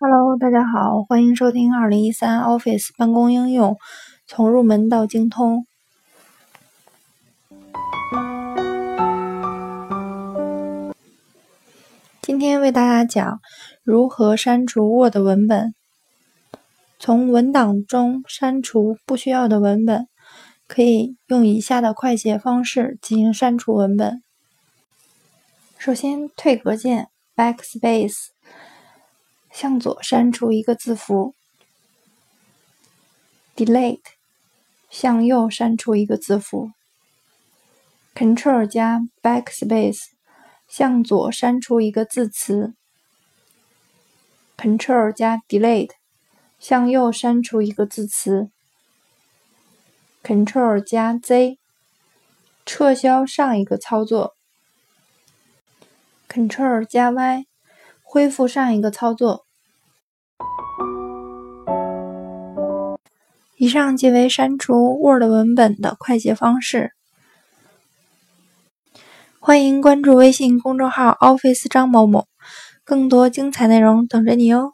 Hello，大家好，欢迎收听二零一三 Office 办公应用从入门到精通。今天为大家讲如何删除 Word 文本。从文档中删除不需要的文本，可以用以下的快捷方式进行删除文本。首先，退格键 Backspace 向左删除一个字符；Delete 向右删除一个字符；Ctrl 加 Backspace 向左删除一个字词；Ctrl 加 Delete 向右删除一个字词；Ctrl 加 Z 撤销上一个操作。Ctrl 加 Y，恢复上一个操作。以上即为删除 Word 文本的快捷方式。欢迎关注微信公众号 Office 张某某，更多精彩内容等着你哦。